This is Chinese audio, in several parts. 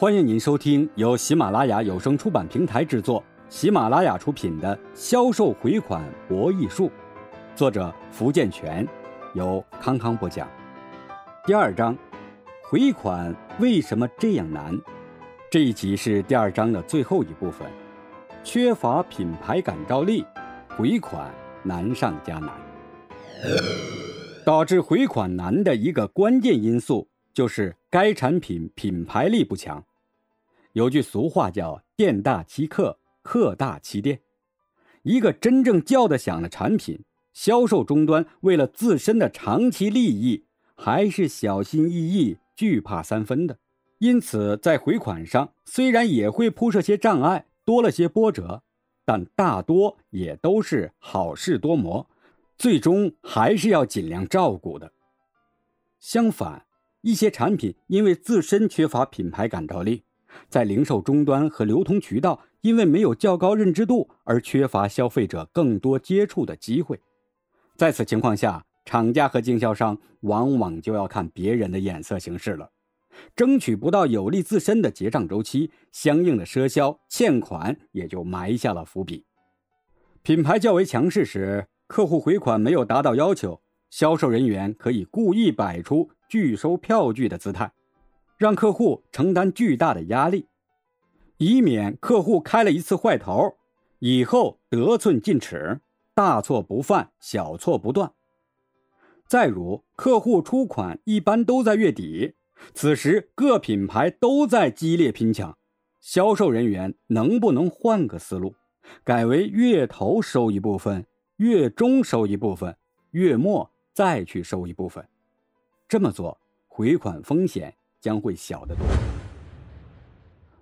欢迎您收听由喜马拉雅有声出版平台制作、喜马拉雅出品的《销售回款博弈术》，作者福建泉，由康康播讲。第二章，回款为什么这样难？这一集是第二章的最后一部分。缺乏品牌感召力，回款难上加难。导致回款难的一个关键因素就是该产品品牌力不强。有句俗话叫“店大欺客，客大欺店”。一个真正叫得响的产品，销售终端为了自身的长期利益，还是小心翼翼、惧怕三分的。因此，在回款上虽然也会铺设些障碍，多了些波折，但大多也都是好事多磨，最终还是要尽量照顾的。相反，一些产品因为自身缺乏品牌感召力。在零售终端和流通渠道，因为没有较高认知度而缺乏消费者更多接触的机会。在此情况下，厂家和经销商往往就要看别人的眼色行事了，争取不到有利自身的结账周期，相应的赊销欠款也就埋下了伏笔。品牌较为强势时，客户回款没有达到要求，销售人员可以故意摆出拒收票据的姿态。让客户承担巨大的压力，以免客户开了一次坏头，以后得寸进尺，大错不犯，小错不断。再如，客户出款一般都在月底，此时各品牌都在激烈拼抢，销售人员能不能换个思路，改为月头收一部分，月中收一部分，月末再去收一部分？这么做，回款风险。将会小得多。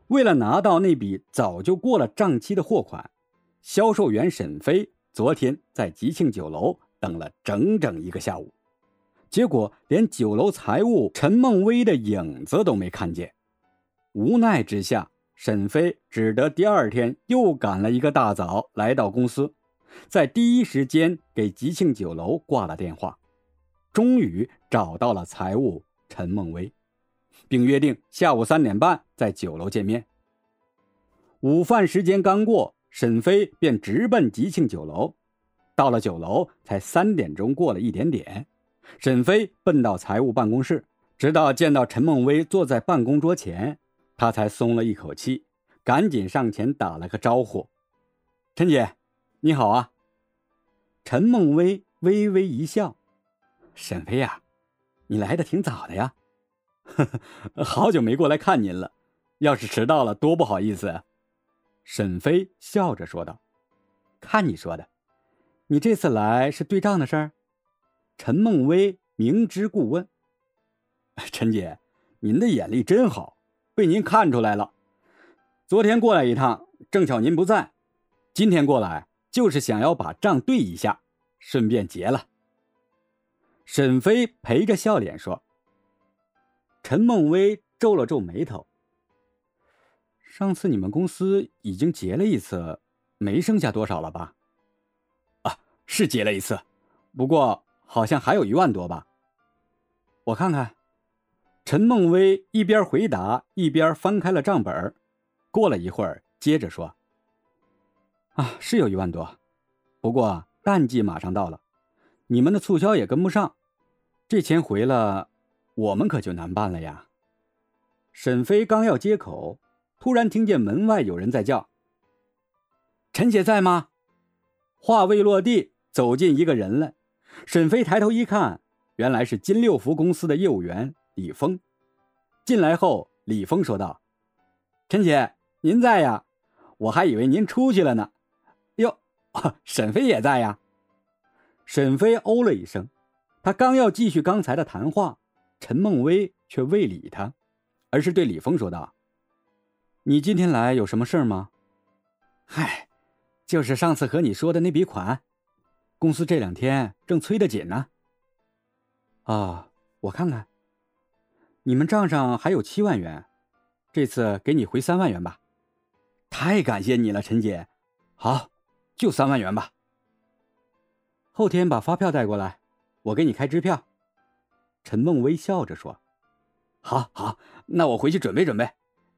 为了拿到那笔早就过了账期的货款，销售员沈飞昨天在吉庆酒楼等了整整一个下午，结果连酒楼财务陈梦薇的影子都没看见。无奈之下，沈飞只得第二天又赶了一个大早来到公司，在第一时间给吉庆酒楼挂了电话，终于找到了财务陈梦薇。并约定下午三点半在酒楼见面。午饭时间刚过，沈飞便直奔吉庆酒楼。到了酒楼，才三点钟过了一点点。沈飞奔到财务办公室，直到见到陈梦薇坐在办公桌前，他才松了一口气，赶紧上前打了个招呼：“陈姐，你好啊。”陈梦薇微微一笑：“沈飞呀，你来的挺早的呀。”呵呵，好久没过来看您了，要是迟到了，多不好意思啊。沈飞笑着说道：“看你说的，你这次来是对账的事儿。”陈梦薇明知故问：“陈姐，您的眼力真好，被您看出来了。昨天过来一趟，正巧您不在，今天过来就是想要把账对一下，顺便结了。”沈飞陪着笑脸说。陈梦薇皱了皱眉头。上次你们公司已经结了一次，没剩下多少了吧？啊，是结了一次，不过好像还有一万多吧。我看看。陈梦薇一边回答，一边翻开了账本。过了一会儿，接着说：“啊，是有一万多，不过淡季马上到了，你们的促销也跟不上，这钱回了。”我们可就难办了呀！沈飞刚要接口，突然听见门外有人在叫：“陈姐在吗？”话未落地，走进一个人来。沈飞抬头一看，原来是金六福公司的业务员李峰。进来后，李峰说道：“陈姐，您在呀？我还以为您出去了呢。”哟，沈飞也在呀！沈飞哦了一声，他刚要继续刚才的谈话。陈梦薇却未理他，而是对李峰说道：“你今天来有什么事吗？”“嗨，就是上次和你说的那笔款，公司这两天正催得紧呢。”“啊，我看看，你们账上还有七万元，这次给你回三万元吧。”“太感谢你了，陈姐。”“好，就三万元吧。”“后天把发票带过来，我给你开支票。”陈梦微笑着说：“好好，那我回去准备准备。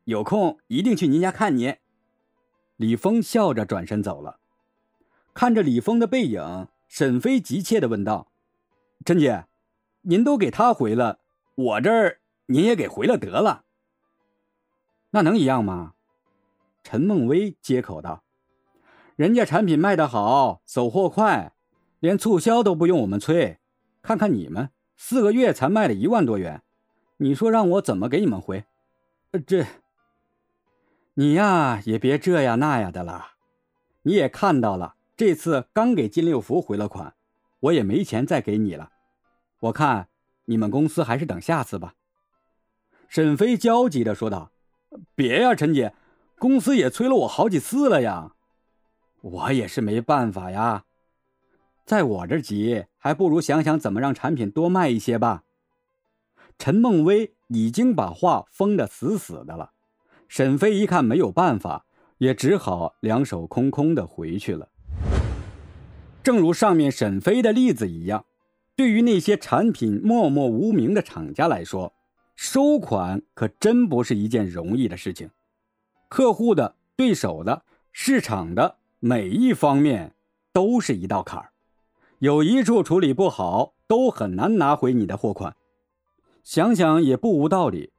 有空一定去您家看你。李峰笑着转身走了。看着李峰的背影，沈飞急切地问道：“陈姐，您都给他回了，我这儿您也给回了得了。那能一样吗？”陈梦薇接口道：“人家产品卖得好，走货快，连促销都不用我们催。看看你们，四个月才卖了一万多元，你说让我怎么给你们回？这，你呀也别这样那样的了，你也看到了。”这次刚给金六福回了款，我也没钱再给你了。我看你们公司还是等下次吧。”沈飞焦急地说道。“别呀，陈姐，公司也催了我好几次了呀。我也是没办法呀，在我这急，还不如想想怎么让产品多卖一些吧。”陈梦薇已经把话封得死死的了。沈飞一看没有办法，也只好两手空空的回去了。正如上面沈飞的例子一样，对于那些产品默默无名的厂家来说，收款可真不是一件容易的事情。客户的、对手的、市场的每一方面都是一道坎儿，有一处处理不好，都很难拿回你的货款。想想也不无道理，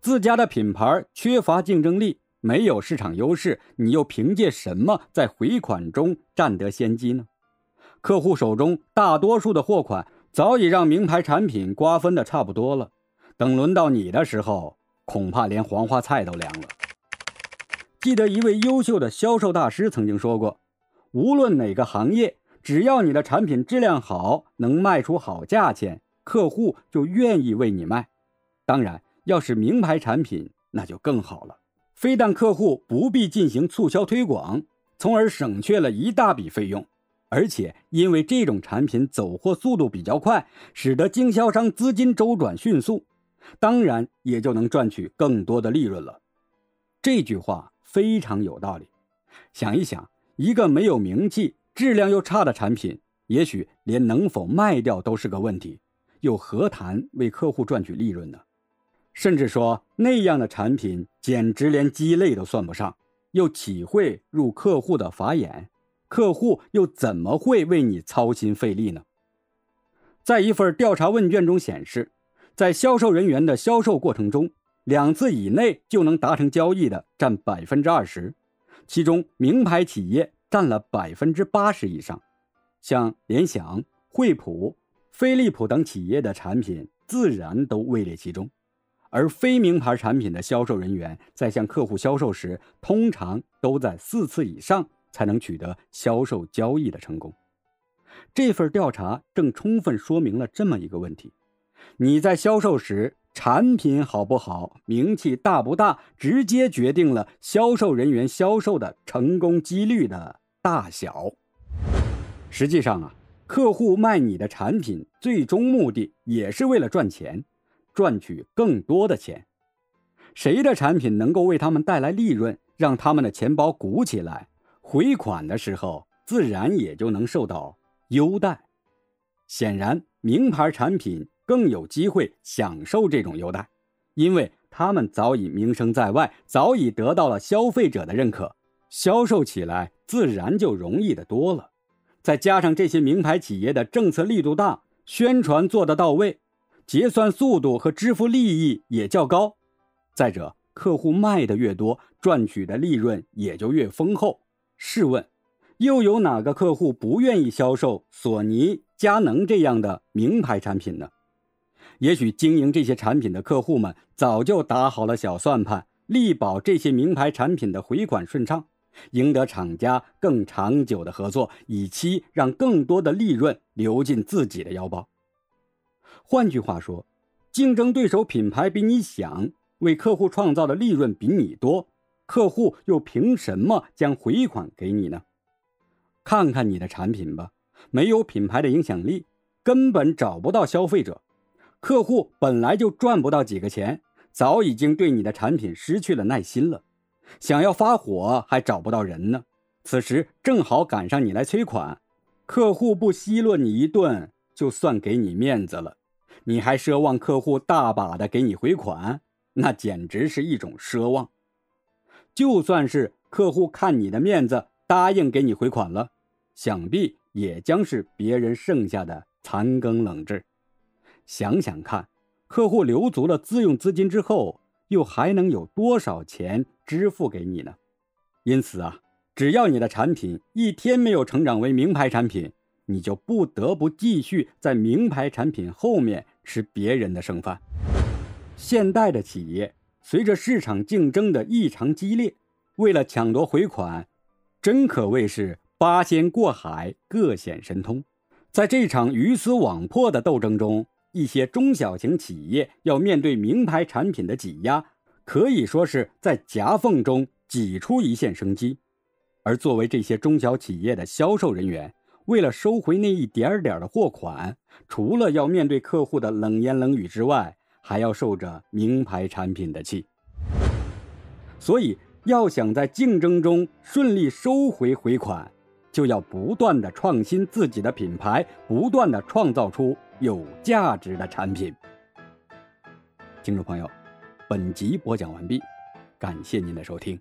自家的品牌缺乏竞争力，没有市场优势，你又凭借什么在回款中占得先机呢？客户手中大多数的货款早已让名牌产品瓜分的差不多了，等轮到你的时候，恐怕连黄花菜都凉了。记得一位优秀的销售大师曾经说过：“无论哪个行业，只要你的产品质量好，能卖出好价钱，客户就愿意为你卖。当然，要是名牌产品，那就更好了。非但客户不必进行促销推广，从而省却了一大笔费用。”而且，因为这种产品走货速度比较快，使得经销商资金周转迅速，当然也就能赚取更多的利润了。这句话非常有道理。想一想，一个没有名气、质量又差的产品，也许连能否卖掉都是个问题，又何谈为客户赚取利润呢？甚至说，那样的产品简直连鸡肋都算不上，又岂会入客户的法眼？客户又怎么会为你操心费力呢？在一份调查问卷中显示，在销售人员的销售过程中，两次以内就能达成交易的占百分之二十，其中名牌企业占了百分之八十以上。像联想、惠普、飞利浦等企业的产品自然都位列其中，而非名牌产品的销售人员在向客户销售时，通常都在四次以上。才能取得销售交易的成功。这份调查正充分说明了这么一个问题：你在销售时，产品好不好，名气大不大，直接决定了销售人员销售的成功几率的大小。实际上啊，客户卖你的产品，最终目的也是为了赚钱，赚取更多的钱。谁的产品能够为他们带来利润，让他们的钱包鼓起来？回款的时候，自然也就能受到优待。显然，名牌产品更有机会享受这种优待，因为他们早已名声在外，早已得到了消费者的认可，销售起来自然就容易的多了。再加上这些名牌企业的政策力度大，宣传做得到位，结算速度和支付利益也较高。再者，客户卖的越多，赚取的利润也就越丰厚。试问，又有哪个客户不愿意销售索尼、佳能这样的名牌产品呢？也许经营这些产品的客户们早就打好了小算盘，力保这些名牌产品的回款顺畅，赢得厂家更长久的合作，以期让更多的利润流进自己的腰包。换句话说，竞争对手品牌比你想，为客户创造的利润比你多。客户又凭什么将回款给你呢？看看你的产品吧，没有品牌的影响力，根本找不到消费者。客户本来就赚不到几个钱，早已经对你的产品失去了耐心了，想要发火还找不到人呢。此时正好赶上你来催款，客户不奚落你一顿，就算给你面子了。你还奢望客户大把的给你回款，那简直是一种奢望。就算是客户看你的面子答应给你回款了，想必也将是别人剩下的残羹冷炙。想想看，客户留足了自用资金之后，又还能有多少钱支付给你呢？因此啊，只要你的产品一天没有成长为名牌产品，你就不得不继续在名牌产品后面吃别人的剩饭。现代的企业随着市场竞争的异常激烈，为了抢夺回款，真可谓是八仙过海，各显神通。在这场鱼死网破的斗争中，一些中小型企业要面对名牌产品的挤压，可以说是在夹缝中挤出一线生机。而作为这些中小企业的销售人员，为了收回那一点点的货款，除了要面对客户的冷言冷语之外，还要受着名牌产品的气。所以，要想在竞争中顺利收回回款，就要不断的创新自己的品牌，不断的创造出有价值的产品。听众朋友，本集播讲完毕，感谢您的收听。